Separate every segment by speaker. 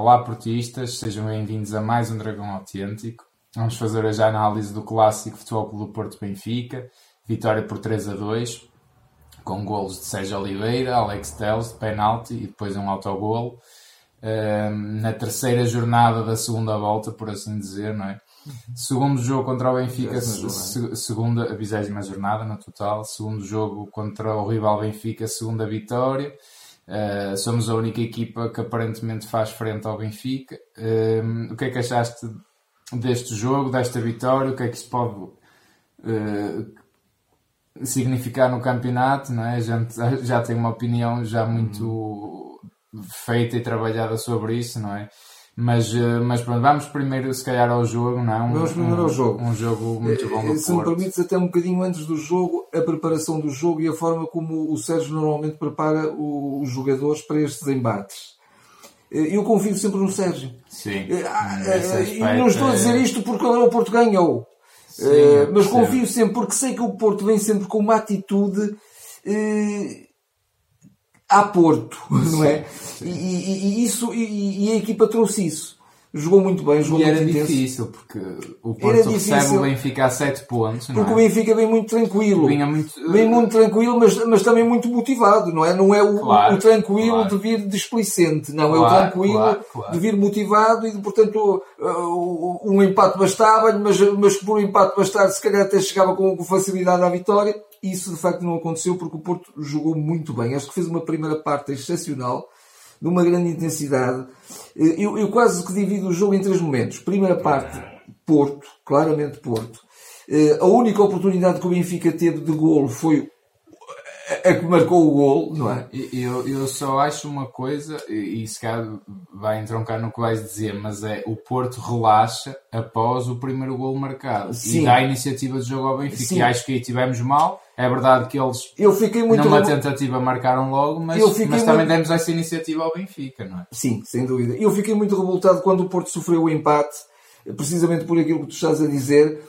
Speaker 1: Olá portistas, sejam bem-vindos a mais um Dragão Autêntico. Vamos fazer hoje a análise do clássico Futebol Clube Porto Benfica, vitória por 3 a 2, com golos de Sérgio Oliveira, Alex Teles, de penalti e depois um autogolo. Um, na terceira jornada da segunda volta, por assim dizer, não é? Segundo jogo contra o Benfica, se, segunda, a vigésima jornada no total. Segundo jogo contra o rival Benfica, segunda vitória. Uh, somos a única equipa que aparentemente faz frente ao Benfica. Uh, o que é que achaste deste jogo, desta vitória? O que é que isto pode uh, significar no campeonato? Não é? A gente já tem uma opinião já muito feita e trabalhada sobre isso, não é? Mas, mas pronto, vamos primeiro se calhar ao jogo, não é?
Speaker 2: Um, vamos primeiro ao jogo.
Speaker 1: Um jogo muito bom do
Speaker 2: Se me permites, até um bocadinho antes do jogo, a preparação do jogo e a forma como o Sérgio normalmente prepara os jogadores para estes embates. Eu confio sempre no Sérgio.
Speaker 1: Sim.
Speaker 2: E não estou a dizer isto porque o Porto ganhou. Sim, mas confio sempre porque sei que o Porto vem sempre com uma atitude a Porto, não é? E, e, e, isso, e, e, a equipa trouxe isso. Jogou muito bem, jogou
Speaker 1: e
Speaker 2: muito
Speaker 1: era
Speaker 2: intenso.
Speaker 1: difícil, porque o Porto recebe o Benfica a 7 pontos, não
Speaker 2: Porque
Speaker 1: é?
Speaker 2: o Benfica vem muito tranquilo.
Speaker 1: Vinha muito...
Speaker 2: Vem muito tranquilo, mas, mas também muito motivado, não é? Não é o,
Speaker 1: Claro,
Speaker 2: o tranquilo
Speaker 1: claro.
Speaker 2: de vir displicente, não. é o
Speaker 1: Claro,
Speaker 2: tranquilo
Speaker 1: claro, claro.
Speaker 2: de vir motivado e, portanto, um empate bastava-lhe, mas, mas por um empate bastar, se calhar até chegava com facilidade à vitória. Isso, de facto, não aconteceu porque o Porto jogou muito bem. Acho que fez uma primeira parte excepcional, de uma grande intensidade. Eh, Eu, eu quase que divido o jogo em três momentos. Primeira parte, Porto, claramente Porto. Eh, A única oportunidade que o Benfica teve de golo foi a que marcou o golo, não é?
Speaker 1: Eu, eu só acho uma coisa, e e se calhar vai entroncar no que vais dizer, mas é o Porto relaxa após o primeiro gol marcado
Speaker 2: Sim.
Speaker 1: e dá a iniciativa de jogo ao Benfica.
Speaker 2: Sim.
Speaker 1: E acho que aí tivemos mal. É verdade que eles,
Speaker 2: Eu fiquei muito...
Speaker 1: numa
Speaker 2: remo-
Speaker 1: tentativa, marcaram logo, mas, mas também
Speaker 2: muito-
Speaker 1: demos essa iniciativa ao Benfica, não é?
Speaker 2: Sim, sem dúvida. Eu fiquei muito revoltado quando o Porto sofreu o empate, precisamente por aquilo que tu estás a dizer,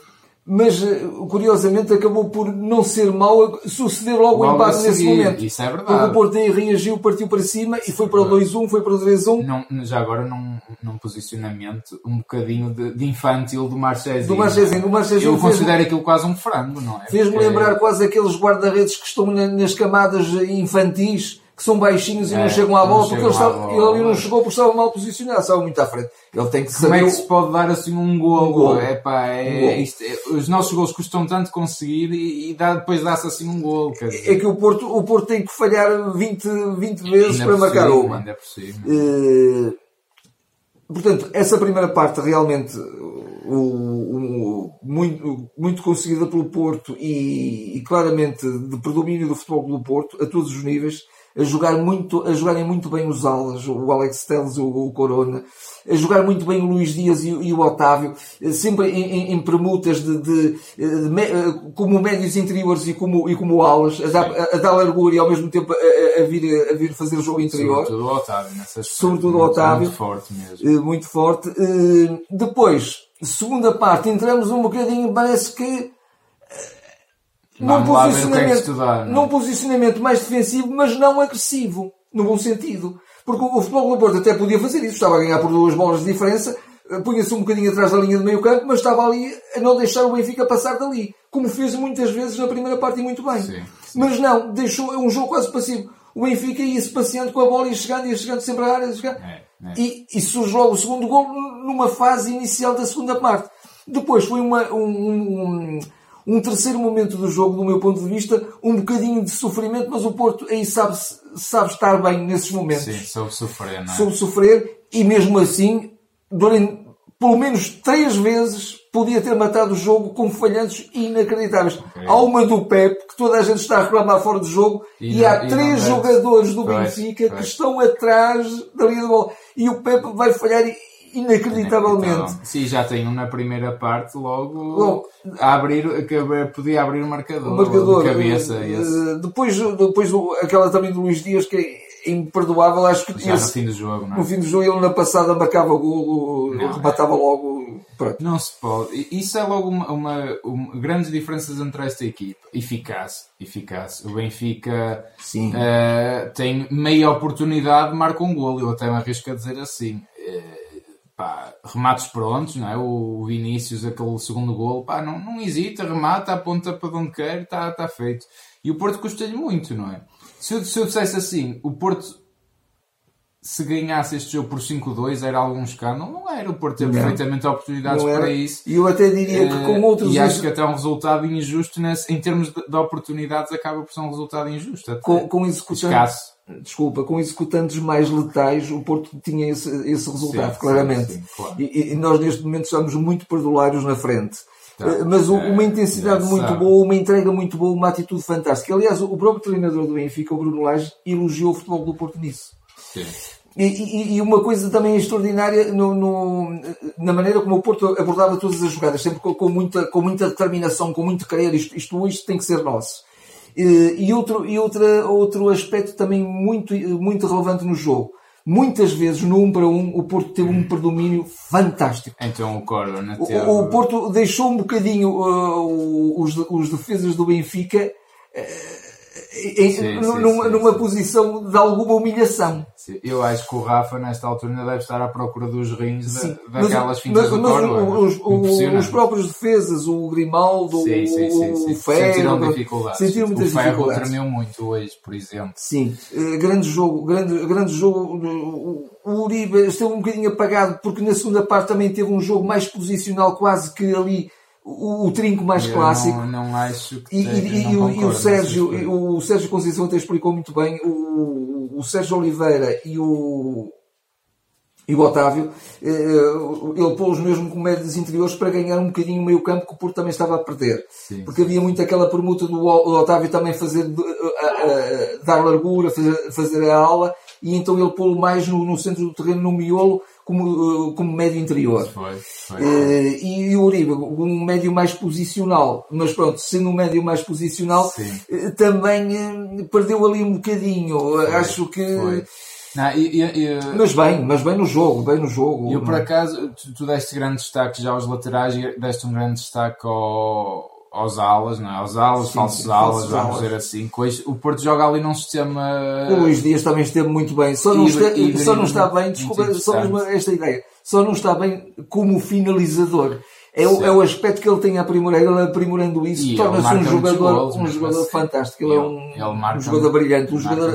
Speaker 2: mas eh, curiosamente acabou por não ser mau suceder logo o empate nesse momento.
Speaker 1: isso é
Speaker 2: Porque o
Speaker 1: verdade.
Speaker 2: Porto aí reagiu, partiu para cima e foi para o 2-1, foi para o 3-1.
Speaker 1: Não, já agora num, num posicionamento um bocadinho de, de infantil do Marchezinho.
Speaker 2: Do Marchezinho. O Marchezinho
Speaker 1: Eu considero aquilo quase um frango, não é?
Speaker 2: Fez-me
Speaker 1: Porque-
Speaker 2: lembrar quase aqueles guarda-redes que estão na- nas camadas infantis, que são baixinhos e
Speaker 1: É,
Speaker 2: não chegam à bola, porque ele,
Speaker 1: bola.
Speaker 2: ele ali não chegou porque estava mal posicionado, estava muito à frente. Ele tem que
Speaker 1: Como
Speaker 2: saber.
Speaker 1: é que se pode dar assim um golo?
Speaker 2: Um.
Speaker 1: Epá, é,
Speaker 2: Um golo.
Speaker 1: isto é- os nossos golos custam tanto conseguir e, e dá, depois dá-se assim um dizer,
Speaker 2: É que o Porto, o Porto tem que falhar 20, 20 vezes
Speaker 1: ainda
Speaker 2: para marcar uma.
Speaker 1: Ainda por cima.
Speaker 2: Eh, portanto, essa primeira parte realmente o, o- muito, muito conseguida pelo Porto e, e claramente de predomínio do futebol do Porto a todos os níveis, a, jogar muito, a jogarem muito bem os alas, o Alex Telles, o, o Corona, a jogar muito bem o Luís Dias e, o- e o Otávio, sempre em, em- em permutas de, de- de eh, como médios interiores e como, e como alas, a dar, a, a dar largura e ao mesmo tempo a, a- vir, a vir fazer o jogo interior.
Speaker 1: Sobretudo o Otávio, nessas
Speaker 2: Sobretudo o Otávio.
Speaker 1: Muito forte mesmo.
Speaker 2: Eh, muito forte. Eh, Depois, segunda parte, entramos um bocadinho, parece que num posicionamento,
Speaker 1: estudar, não é?
Speaker 2: num posicionamento mais defensivo, mas não agressivo, no bom sentido. Porque o o futebol do Porto até podia fazer isso, estava a ganhar por duas bolas de diferença, eh, punha-se um bocadinho atrás da linha de meio campo, mas estava ali a não deixar o Benfica passar dali, como fez muitas vezes na primeira parte e muito bem.
Speaker 1: Sim,
Speaker 2: Mas não, deixou é um jogo quase passivo. O Benfica ia-se passeando com a bola, ia chegando, ia chegando sempre à área.
Speaker 1: É, é.
Speaker 2: E, e surge logo o segundo gol numa fase inicial da segunda parte. Depois foi uma- um, um, um terceiro momento do jogo, do meu ponto de vista, um bocadinho de sofrimento, mas o Porto aí sabe, sabe estar bem nesses momentos.
Speaker 1: Sim, soube sofrer, não é?
Speaker 2: Soube sofrer e mesmo assim, durante pelo menos três vezes, podia ter matado o jogo com falhanços inacreditáveis. Há uma do Pep, que toda a gente está a reclamar fora do jogo,
Speaker 1: E
Speaker 2: e,
Speaker 1: não-
Speaker 2: há
Speaker 1: e
Speaker 2: três jogadores do
Speaker 1: Pois,
Speaker 2: Benfica que
Speaker 1: pois.
Speaker 2: estão atrás da linha de bola. E o Pep vai falhar inacreditavelmente.
Speaker 1: Sim, já tem um na primeira parte, logo
Speaker 2: Logo.
Speaker 1: a abrir, que podia abrir o marcador,
Speaker 2: O marcador.
Speaker 1: de cabeça.
Speaker 2: eh,
Speaker 1: esse.
Speaker 2: depois, depois aquela também do Luís Dias, que é imperdoável, acho que
Speaker 1: Já no fim do jogo, não é?
Speaker 2: no fim do jogo ele na passada marcava o golo,
Speaker 1: Não,
Speaker 2: rematava logo. Pronto.
Speaker 1: Não se pode. Isso é logo uma, uma, uma- grandes diferenças entre esta equipa. Eficaz. Eficaz. O Benfica eh, tem meia oportunidade, marca um golo. Eu até me arrisco a dizer assim. Pá, remates prontos, não é? O Vinícius, aquele segundo gol, pá, não, não hesita, remata, aponta para onde quer, está tá feito. E o Porto custa-lhe muito, não é? Se eu, se eu dissesse assim, o Porto se ganhasse este jogo por 5-2 era algum escândalo? Não era. O Porto teve perfeitamente oportunidades para isso.
Speaker 2: E eu até diria que com eh, outros...
Speaker 1: E acho que até um resultado injusto, nesse, em termos de, de, oportunidades, acaba por ser um resultado injusto.
Speaker 2: Com, com executantes, desculpa, com executantes mais letais, o Porto tinha esse, esse resultado, sim, claramente. Sim, sim, claro. e, e, nós neste momento estamos muito perdulários na frente. Eh, mas é, uma intensidade é, muito sabe. boa, uma entrega muito boa, uma atitude fantástica. Aliás, o próprio treinador do Benfica, o Bruno Lage, elogiou o futebol do Porto nisso. Sim. E, e, uma coisa também extraordinária no, no, na maneira como o Porto abordava todas as jogadas, sempre com, com muita, com muita determinação, com muito querer, isto, isto hoje tem que ser nosso. E, e, outro, e outra, outro aspecto também muito, muito relevante no jogo. Muitas vezes, no 1 um para 1, um, o Porto teve um predomínio fantástico.
Speaker 1: Então o Corona
Speaker 2: né, o, o Porto deixou um bocadinho uh, os, os defesas do Benfica uh, em, sim, numa, sim, numa posição de alguma humilhação.
Speaker 1: Eu acho que o Rafa, nesta altura, ainda deve estar à procura dos rins da, daquelas fintas do mas
Speaker 2: os, os, os, próprios defesas, o Grimaldo, o Ferro,
Speaker 1: sentiram dificuldades. Sentiram muitas o Ferro dificuldades. tremeu muito hoje, por exemplo.
Speaker 2: Sim, uh, grande jogo, grande, grande jogo. O, o Uribe esteve um bocadinho apagado porque na segunda parte também teve um jogo mais posicional, quase que ali o, o trinco mais eu clássico.
Speaker 1: Não, não acho que
Speaker 2: e, e, e, e o Sérgio, o Sérgio Conceição até explicou muito bem, o, o Sérgio Oliveira e o, e o Otávio, eh, ele pôs mesmo com médios interiores para ganhar um bocadinho o meio campo que o Porto também estava a perder. Sim. Porque havia muito aquela permuta do Otávio também fazer, dar largura, fazer, fazer a ala, e então ele pô-lo mais no, no centro do terreno, no miolo, como, eh, como médio interior. Foi, foi. Uh, e o Uribe, um médio mais posicional, mas pronto, sendo um médio mais posicional, uh, também perdeu ali um bocadinho. Foi, Acho que.
Speaker 1: Não, e, e,
Speaker 2: mas bem, mas bem no jogo, bem no jogo.
Speaker 1: Eu por acaso, tu, tu deste grande destaque já aos laterais e deste um grande destaque ao, aos alas, não é? aos alas, sim, falsos alas, vamos dizer assim. O Porto joga ali num sistema.
Speaker 2: O Luís Dias também esteve muito bem. Só não, está, só não está bem, desculpa, só esta ideia, só não está bem como finalizador. É o, é o aspecto que ele tem a aprimorar, ele aprimorando isso, torna-se um jogador, um jogador fantástico. Ele, é um, um jogador brilhante, um jogador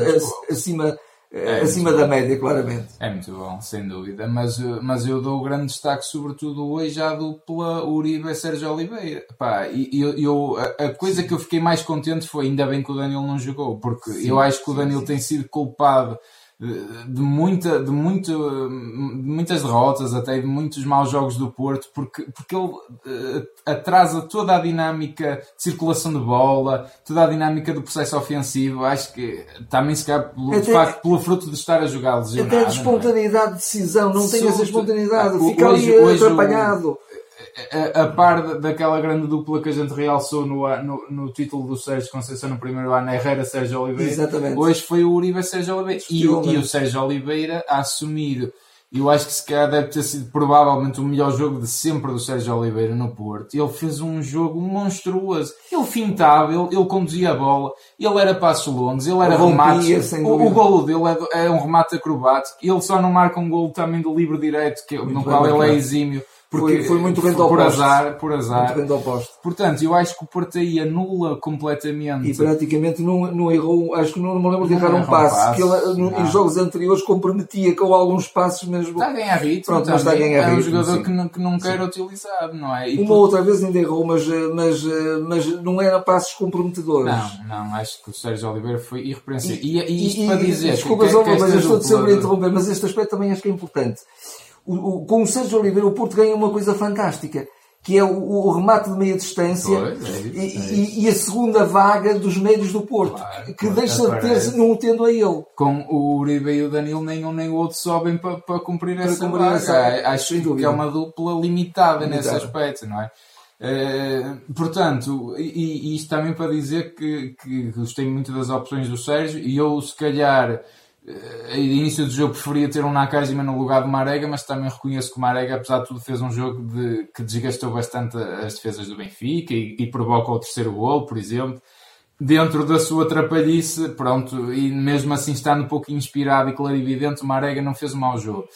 Speaker 2: acima é, acima da média, claramente.
Speaker 1: É muito bom, sem dúvida. Mas, mas eu dou grande destaque, sobretudo hoje, à dupla Uribe e Sérgio Oliveira. Pá, e eu, a, coisa que eu fiquei mais contente foi ainda bem que o Daniel não jogou, porque sim, eu acho que o Daniel sim. tem sido culpado de, muita, de, muito, de muitas derrotas, até de muitos maus jogos do Porto, porque, porque ele uh, atrasa toda a dinâmica de circulação de bola, toda a dinâmica do processo ofensivo. Acho que também se calhar pelo, até, facto, pelo fruto de estar a jogar lesionado.
Speaker 2: Até de é? espontaneidade de decisão, não tem essa espontaneidade, fica hoje, ali hoje atrapalhado. O,
Speaker 1: a, a par daquela grande dupla que a gente realçou no, no, no título do Sérgio Conceição no primeiro ano, Herrera Sérgio Oliveira.
Speaker 2: Exatamente.
Speaker 1: Hoje foi o Uribe Sérgio Oliveira. E, e, o Sérgio Oliveira a assumir. Eu acho que se calhar deve ter sido provavelmente o melhor jogo de sempre do Sérgio Oliveira no Porto. Ele fez um jogo monstruoso. Ele fintava, ele, ele conduzia a bola, ele era passos longos, ele era remate. O, o golo dele é, é, um remate acrobático. Ele só não marca um golo também do livre direto, que, no qual ele é exímio
Speaker 2: porque foi, foi muito rendo
Speaker 1: por azar, por azar.
Speaker 2: Muito oposto.
Speaker 1: Portanto, eu acho que o Porto aí anula completamente.
Speaker 2: E praticamente não, não errou, acho que não, me lembro de errar um passe, passe, que ele em jogos anteriores comprometia com alguns passos mesmo.
Speaker 1: Está a ganhar ritmo. Pronto, mas está a ganhar ritmo. É um jogador que não, que não quer utilizar, não é?
Speaker 2: E Uma por... outra vez ainda errou, mas, mas, mas não era passos comprometedores.
Speaker 1: Não, não, acho que o Sérgio Oliveira foi irrepreensível. E, e, e isto e, para dizer.
Speaker 2: Desculpa, que, que mas eu estou sempre a interromper, mas este aspecto também acho que é importante o, o, com o Sérgio Oliveira o Porto ganha uma coisa fantástica que é o, o remate de meia distância pois, é isso, e, é e, e, a segunda vaga dos médios do Porto, claro, que deixa de ter não o tendo a ele.
Speaker 1: Com o Uribe e o Danilo, nem um nem o outro sobem para, para cumprir para essa cumprir vaga. Essa, Acho que é uma dupla limitada, limitada. nesse aspecto, não é? Uh, portanto, e, e isto também para dizer que, que gostei muito das opções do Sérgio e eu, se calhar, uh, início do jogo preferia ter um Nakajima no lugar do Marega, mas também reconheço que o Marega, apesar de tudo, fez um jogo de, que desgastou bastante as defesas do Benfica e, e provoca o terceiro gol, por exemplo. Dentro da sua trapalhice, pronto, e mesmo assim estando um pouco inspirado e clarividente, o Marega não fez um mau jogo.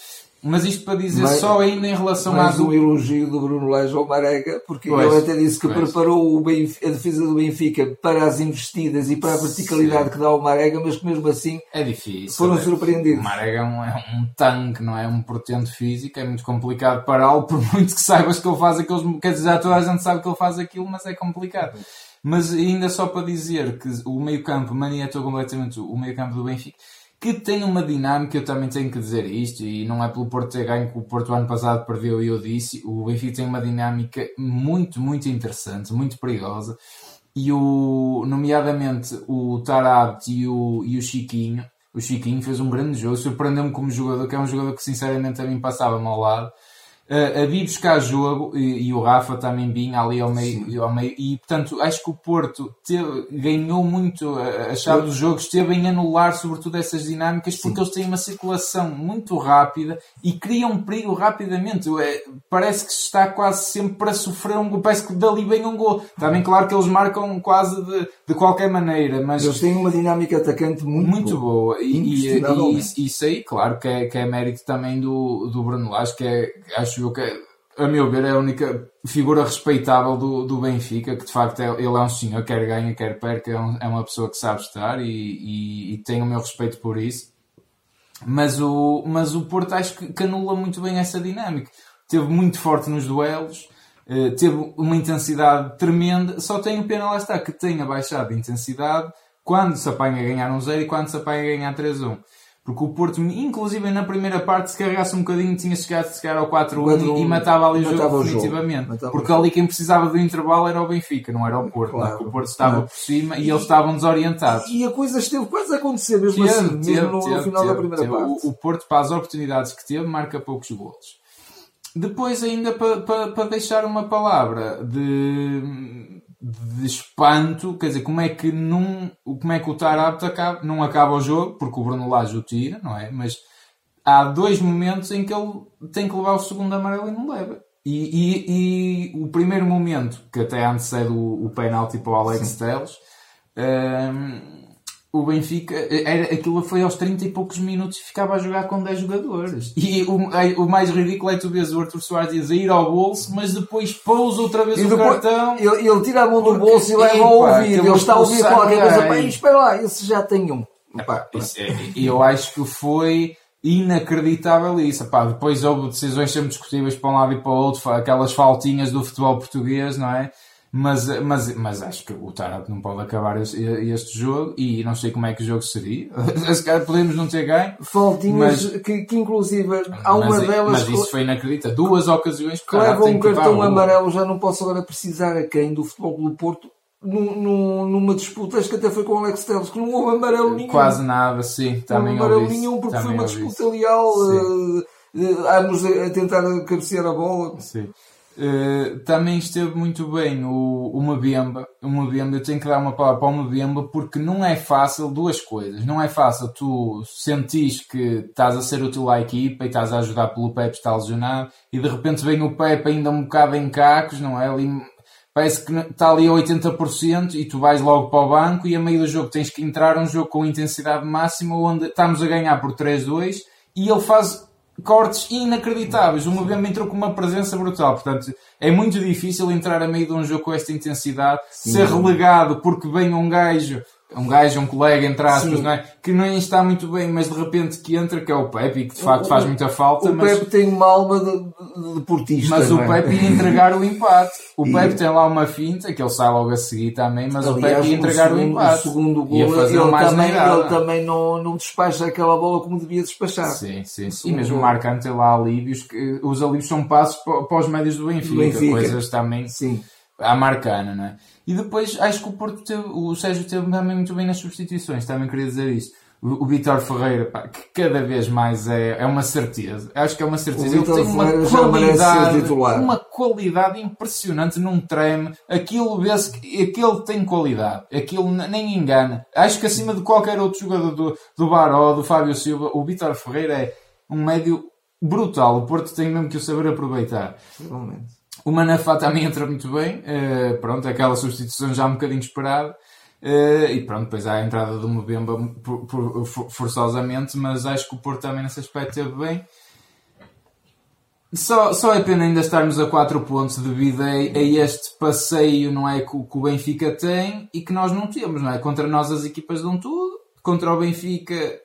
Speaker 1: Mas isto para dizer mas, só ainda em relação
Speaker 2: mais a. um elogio do Bruno Lage ao Marega, porque pois, ele até disse que pois. preparou Benfica, a defesa do Benfica para as investidas e para a verticalidade Sim. que dá o Marega, mas que mesmo assim
Speaker 1: é difícil,
Speaker 2: foram é. surpreendidos.
Speaker 1: O Marega é um, é um tanque, não é um portento físico, é muito complicado pará-lo, por muito que saibas que ele faz aqueles. Quer dizer, já toda a gente sabe que ele faz aquilo, mas é complicado. Mas ainda só para dizer que o meio-campo maniatou completamente o meio-campo do Benfica que tem uma dinâmica, eu também tenho que dizer isto, e não é pelo Porto ter ganho que o Porto ano passado perdeu e eu disse, o Benfica tem uma dinâmica muito, muito interessante, muito perigosa, e o, nomeadamente o Tarabt e o, e o Chiquinho, o Chiquinho fez um grande jogo, surpreendeu-me como jogador, que é um jogador que sinceramente a mim passava-me ao lado, a vir buscar jogo e, e, o Rafa também vinha ali ao meio, ao meio e portanto acho que o Porto teve, ganhou muito a, a chave do jogo, esteve em anular sobretudo essas dinâmicas porque Sim. eles têm uma circulação muito rápida e criam perigo rapidamente. É, parece que está quase sempre para sofrer um gol, parece que dali vem um gol. Bem claro que eles marcam quase de, de qualquer maneira, mas
Speaker 2: eles têm uma dinâmica atacante muito,
Speaker 1: muito boa. boa. E, e, e, isso aí, claro, que é, que é mérito também do, do Bruno Lage, que é, acho eu que, a meu ver, é a única figura respeitável do, do Benfica, que de facto é, ele é um senhor, quer ganha, quer perca, é, um, é uma pessoa que sabe estar e, e, e, o meu respeito por isso. Mas o, mas o Porto acho que, que anula muito bem essa dinâmica. Teve muito forte nos duelos, eh, teve uma intensidade tremenda, só tem o pena lá está, que tenha baixado a intensidade quando se apanha a ganhar um 0 e quando se apanha a ganhar 3-1. Porque o Porto, inclusive na primeira parte, se carregasse um bocadinho, tinha chegado a chegar ao 4-1 e matava ali o jogo definitivamente. Porque ali quem precisava do intervalo era o Benfica, não era o Porto. Claro. O Porto estava claro. por cima e, e, eles estavam desorientados.
Speaker 2: E a coisa esteve quase a acontecer mesmo teve, assim, teve, mesmo no, teve, no final da primeira parte.
Speaker 1: O, o, Porto, para as oportunidades que teve, marca poucos golos. Depois, ainda para, para, para deixar uma palavra de de espanto, quer dizer, como é que num, como é que o Tarapto acaba, não acaba o jogo, porque o Bruno Lage o tira, não é? Mas há dois momentos em que ele tem que levar o segundo amarelo e não leva. E, e, e o primeiro momento, que até antecede o, o penalti para o Alex Telles, um, o Benfica, era, aquilo foi aos 30 e poucos minutos e ficava a jogar com 10 jogadores. E o, o mais ridículo é tu vês o Arthur Soares a ir ao bolso, mas depois pousa outra vez e o depois, cartão.
Speaker 2: Ele, ele, tira a mão do bolso e leva ao ouvido. Ele está a ouvir qualquer coisa. Pá, espera lá, esse já tem um.
Speaker 1: E eu acho que foi inacreditável isso. Epá, depois houve decisões sempre discutíveis para um lado e para o outro, aquelas faltinhas do futebol português, não é? Mas, mas, mas acho que o Tarap não pode acabar este, este, jogo e não sei como é que o jogo seria. Se calhar podemos não ter ganho.
Speaker 2: Faltinhas mas, que, que inclusive há uma
Speaker 1: mas,
Speaker 2: delas.
Speaker 1: Mas isso foi inacreditável. Duas ocasiões
Speaker 2: que levam um cartão amarelo. Já não posso agora precisar a quem do futebol do Porto. Num, numa disputa, acho que até foi com o Alex Telles, que não houve amarelo nenhum.
Speaker 1: Quase nada, sim. Também
Speaker 2: não houve amarelo nenhum, porque foi uma disputa leal. Uh, uh, ambos a tentar cabecear a bola.
Speaker 1: Sim. Uh, também esteve muito bem o, o Mabemba. O Mabemba, eu tenho que dar uma palavra para o Mabemba porque não é fácil duas coisas. Não é fácil tu sentis que estás a ser útil à equipa e estás a ajudar pelo Pepe está lesionado e de repente vem o Pepe ainda um bocado em cacos, não é? Ali, parece que está ali a 80% e tu vais logo para o banco e a meio do jogo tens que entrar um jogo com intensidade máxima onde estamos a ganhar por 3-2 e ele faz cortes inacreditáveis. O Mbemba entrou com uma presença brutal. Portanto, é muito difícil entrar a meio de um jogo com esta intensidade, Sim. ser relegado porque vem um gajo um gajo, um colega, entre aspas, não é? Que nem está muito bem, mas de repente que entra, que é o Pepe, que de facto faz muita falta.
Speaker 2: O
Speaker 1: mas...
Speaker 2: Pepe tem uma alma de, de portista.
Speaker 1: Mas o é? Pepe ia entregar o empate. O e... Pepe tem lá uma finta, que ele sai logo a seguir também, mas Aliás, o Pepe ia entregar o, segundo, o empate.
Speaker 2: O segundo gol, ele, mais também, ele também não, não despacha aquela bola como devia despachar.
Speaker 1: Sim, sim, sim. E mesmo o Marcante tem lá alívios, que os alívios são passos para, os médios do Benfica, Benfica. coisas também. Sim. À Marcana, não é? E depois acho que o Porto teve, o Sérgio teve também muito bem nas substituições, também queria dizer isso. O, o Vitor Ferreira, pá, que cada vez mais é, é uma certeza. Acho que é uma certeza. Ele tem uma qualidade, uma qualidade impressionante num treme. Aquilo vê-se que aquele tem qualidade. Aquilo nem engana. Acho que acima de qualquer outro jogador do, do Baró, do Fábio Silva, o Vitor Ferreira é um médio brutal. O Porto tem mesmo que o saber aproveitar. Realmente. O Manafá também entra muito bem, uh, pronto, aquela substituição já um bocadinho esperada. Uh, e pronto, depois há a entrada do Mbemba forçosamente, mas acho que o Porto também nesse aspecto esteve bem. Só, só é pena ainda estarmos a 4 pontos devido a, a, este passeio, não é? Que, que, o Benfica tem e que nós não temos, não é? Contra nós as equipas dão tudo, contra o Benfica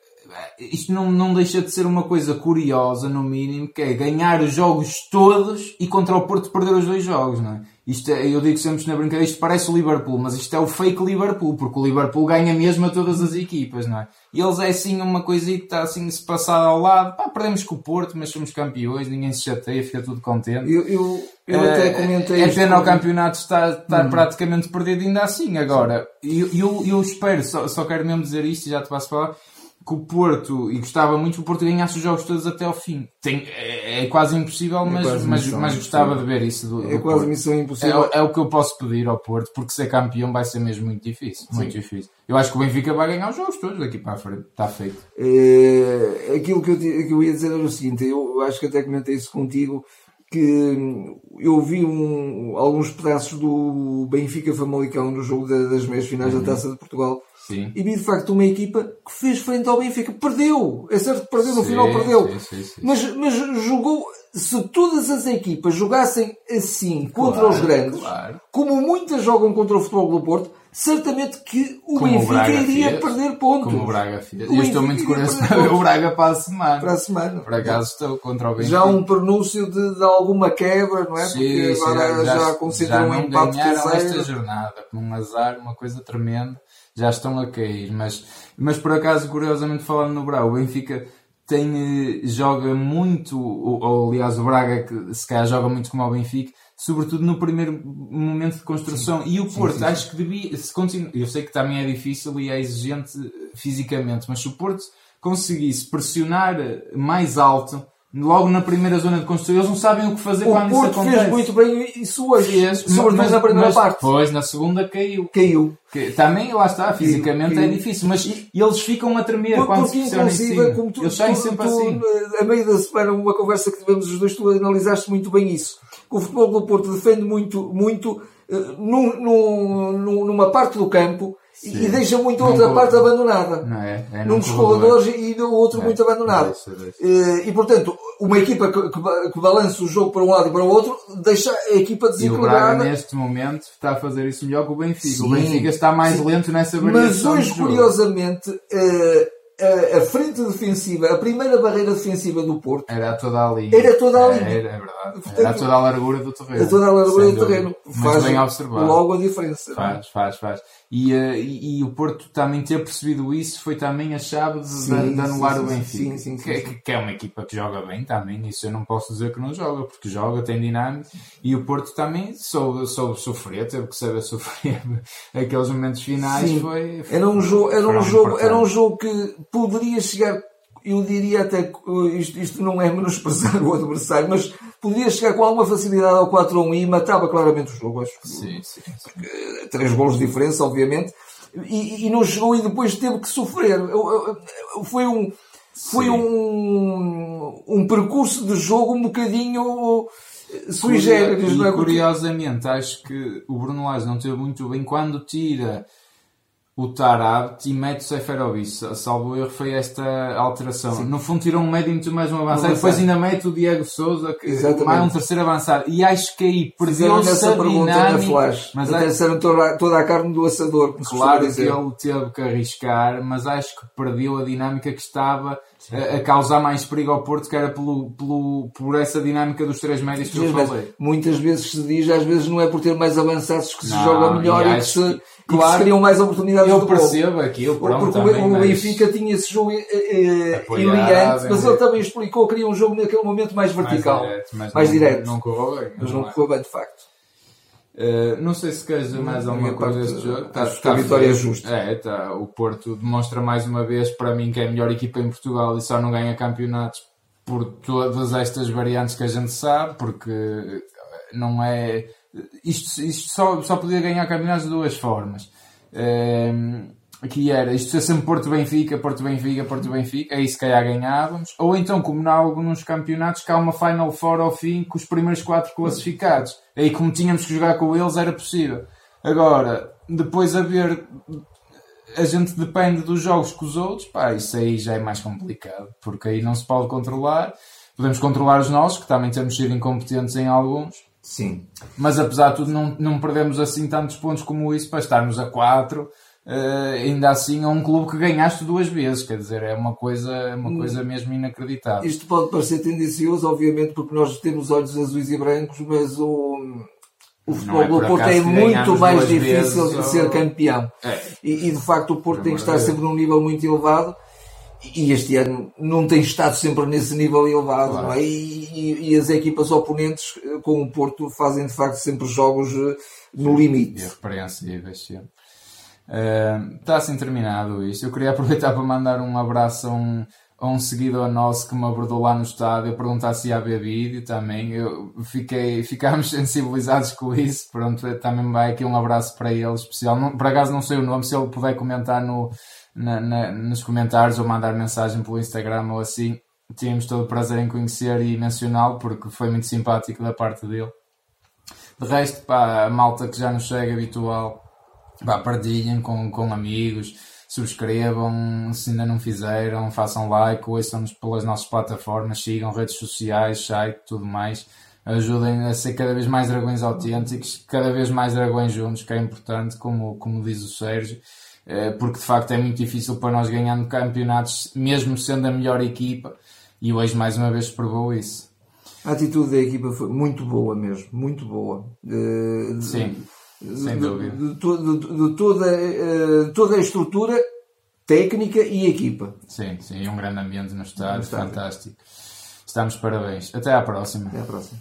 Speaker 1: isto não, não deixa de ser uma coisa curiosa, no mínimo, que é ganhar os jogos todos e contra o Porto perder os dois jogos, não é? Isto é, eu digo sempre na brincadeira, isto parece o Liverpool, mas isto é o fake Liverpool, porque o Liverpool ganha mesmo a todas as equipas, não é? E eles é assim uma coisinha que está assim se passar ao lado, pá, perdemos com o Porto, mas somos campeões, ninguém se chateia, fica tudo contente.
Speaker 2: Eu, eu, eu é, até comentei.
Speaker 1: É pena o campeonato estar, estar hum. praticamente perdido ainda assim. Agora, eu, eu, eu espero, só, só quero mesmo dizer isto e já te passo a falar que o Porto, e gostava muito que o Porto ganhasse os jogos todos até ao fim. Tem, é, é quase impossível, é mas, quase mas, mas gostava de ver isso. Do,
Speaker 2: é
Speaker 1: do
Speaker 2: quase
Speaker 1: Porto.
Speaker 2: missão impossível.
Speaker 1: É, é, o que eu posso pedir ao Porto, porque ser campeão vai ser mesmo muito difícil. Sim. Muito difícil. Eu acho que o Benfica vai ganhar os jogos todos daqui para a frente. Está feito.
Speaker 2: É, aquilo que eu, que eu ia dizer era o seguinte: eu acho que até comentei isso contigo que eu vi um, alguns pedaços do Benfica Famalicão no jogo das meias finais uhum. da Taça de Portugal Sim. E vi de facto uma equipa que fez frente ao Benfica. Perdeu! É certo que perdeu, no sim, final perdeu. Sim, mas, mas jogou. Se todas as equipas jogassem assim contra claro, os grandes, claro. como muitas jogam contra o futebol do Porto, certamente que o como Benfica o iria fez, perder pontos.
Speaker 1: Como o Braga fez. Eu estou muito curioso para ver o Braga para a semana.
Speaker 2: Para a semana.
Speaker 1: Por acaso estou contra o Benfica.
Speaker 2: Já um pronúncio de, de alguma quebra, não é?
Speaker 1: Sim, Porque agora já, já, consideram um empate caseiro. esta jornada. Um azar, uma coisa tremenda já estão a cair. Mas, mas por acaso, curiosamente falando no Braga, o Benfica tem, eh, joga muito, ou, ou, aliás o Braga que se calhar joga muito como o Benfica, sobretudo no primeiro momento de construção. Sim. E o Porto, sim, sim, acho que devia, se continua, eu sei que também é difícil e é exigente fisicamente, mas se o Porto conseguisse pressionar mais alto, logo na primeira zona de construção, eles não sabem o que fazer
Speaker 2: o
Speaker 1: quando
Speaker 2: Porto
Speaker 1: isso acontece.
Speaker 2: fez muito bem isso hoje, fez, sobretudo na primeira
Speaker 1: mas
Speaker 2: parte.
Speaker 1: Depois, na segunda, caiu.
Speaker 2: Caiu.
Speaker 1: Que, também, lá está, fisicamente caiu, é difícil, mas e, eles ficam a tremer
Speaker 2: porque,
Speaker 1: quando se pressionam em cima.
Speaker 2: Como tu,
Speaker 1: eles saem
Speaker 2: tu,
Speaker 1: sempre
Speaker 2: tu,
Speaker 1: assim.
Speaker 2: A meio da semana, uma conversa que tivemos os dois, tu analisaste muito bem isso. Que o futebol do Porto defende muito, muito uh, num, num, numa parte do campo Sim. e deixa muito a outra parte abandonada.
Speaker 1: Não é? é
Speaker 2: num dos corredores e no outro é. muito abandonado. Deixa, deixa. E, e, portanto, uma equipa que, que, que balança o jogo para um lado e para o outro deixa a equipa desequilibrada.
Speaker 1: E o Braga, neste momento, está a fazer isso melhor que o Benfica. Sim. O Benfica está mais Sim. lento nessa variação.
Speaker 2: Mas hoje, curiosamente, uh, a, a, frente defensiva, a primeira barreira defensiva do Porto
Speaker 1: era toda ali.
Speaker 2: Era toda ali.
Speaker 1: Era, é verdade. Portanto, era toda a largura do terreno.
Speaker 2: Era toda a largura do terreno.
Speaker 1: Faz bem observado.
Speaker 2: logo a diferença.
Speaker 1: Faz, faz, faz. E, uh, e, e, o Porto também ter percebido isso foi também a chave de, sim, de anular sim, o Benfica. Sim, sim, que, que, é uma equipa que joga bem também. Isso eu não posso dizer que não joga, porque joga, tem dinâmica. E o Porto também soube, soube sofrer, teve que saber sofrer aqueles momentos finais. Foi, foi,
Speaker 2: era um jogo, era um jogo, era um jogo que poderia chegar eu diria até que isto, isto não é menosprezar o adversário, mas poderia chegar com alguma facilidade ao 4-1 e matava claramente o jogo. Acho
Speaker 1: sim, sim,
Speaker 2: sim. Três gols de diferença, obviamente. E, e não chegou e depois teve que sofrer. Foi um, foi um, um percurso de jogo um bocadinho sui generis.
Speaker 1: É? curiosamente, acho que o Bruno Lage não teve muito bem quando tira o Tarabt e mete o Seferovic. Salvo erro, foi esta alteração. Sim. No fundo, tirou um médio e muito mais um avançado. Depois ainda mete o Diego Souza, que Exatamente. mais um terceiro avançado. E acho que aí perdeu-se essa pergunta dinâmica. Na flash.
Speaker 2: Mas acho... toda, toda a carne do assador.
Speaker 1: Claro que ele teve que arriscar, mas acho que perdeu a dinâmica que estava a, a, causar mais perigo ao Porto, que era pelo, pelo, por essa dinâmica dos três médios que eu falei.
Speaker 2: Muitas vezes se diz, às vezes não é por ter mais avançados que se não, joga melhor e, e que se claro, que criam mais oportunidades
Speaker 1: eu percebo aquilo, pronto,
Speaker 2: Porque também, o Benfica mas... tinha esse jogo eh, iliante, mas ele também
Speaker 1: Uh, não sei se queres mais alguma coisa deste jogo.
Speaker 2: Tá, acho que a vitória é justa.
Speaker 1: É, tá. O Porto demonstra mais uma vez para mim que é a melhor equipa em Portugal e só não ganha campeonatos por todas estas variantes que a gente sabe, porque não é isto, isto só, só podia ganhar campeonatos de duas formas. Um, que era isto ser sempre Porto Benfica, Porto Benfica, Porto Benfica, aí se calhar ganhávamos, ou então, como em alguns campeonatos, que há uma Final Four ao fim com os primeiros quatro classificados. Aí, como tínhamos que jogar com eles, era possível. Agora, depois haver. A gente depende dos jogos com os outros, pá, isso aí já é mais complicado, porque aí não se pode controlar podemos controlar os nossos, que também temos sido incompetentes em alguns.
Speaker 2: Sim.
Speaker 1: Mas apesar de tudo, não, não perdemos assim tantos pontos como isso para estarmos a 4. Uh, ainda assim é um clube que ganhaste duas vezes, quer dizer, é uma coisa, é uma hum. coisa mesmo inacreditável.
Speaker 2: Isto pode parecer tendencioso, obviamente, porque nós temos olhos azuis e brancos, mas o, o futebol é do Porto é muito mais difícil de ser campeão. É. E, e, de facto o Porto tem que estar sempre num nível muito elevado e este ano não tem estado sempre nesse nível elevado, claro. é? e, e, e, as equipas oponentes eh, com o Porto fazem de facto sempre jogos eh, no limite.
Speaker 1: Irrepreensíveis sempre. Está uh, assim terminado isto. Eu queria aproveitar para mandar um abraço a um, a um seguidor nosso que me abordou lá no estádio a perguntar se ia haver vídeo também. Eu fiquei, ficámos sensibilizados com isso. Pronto, também vai aqui um abraço para ele especial. Não, por acaso não sei o nome, se ele puder comentar no, na, na, nos comentários ou mandar mensagem pelo Instagram ou assim. Tínhamos todo o prazer em conhecer e mencioná-lo porque foi muito simpático da parte dele. De resto, pá, a malta que já nos chega habitual Bah, partilhem com, com amigos, subscrevam, se ainda não fizeram, façam like, ouçam-nos pelas nossas plataformas, sigam redes sociais, site, tudo mais. Ajudem a ser cada vez mais dragões autênticos, cada vez mais dragões juntos, que é importante, como, como diz o Sérgio, eh, porque de facto é muito difícil para nós ganhar campeonatos, mesmo sendo a melhor equipa, e hoje mais uma vez provou isso.
Speaker 2: A atitude da equipa foi muito boa mesmo, muito boa.
Speaker 1: Uh, Sim. Sem dúvida.
Speaker 2: De, de, de, de toda, uh, toda a estrutura técnica e equipa.
Speaker 1: Sim, sim, e um grande ambiente no estádio, no estádio. fantástico. Estamos parabéns. Até à próxima.
Speaker 2: Até à próxima.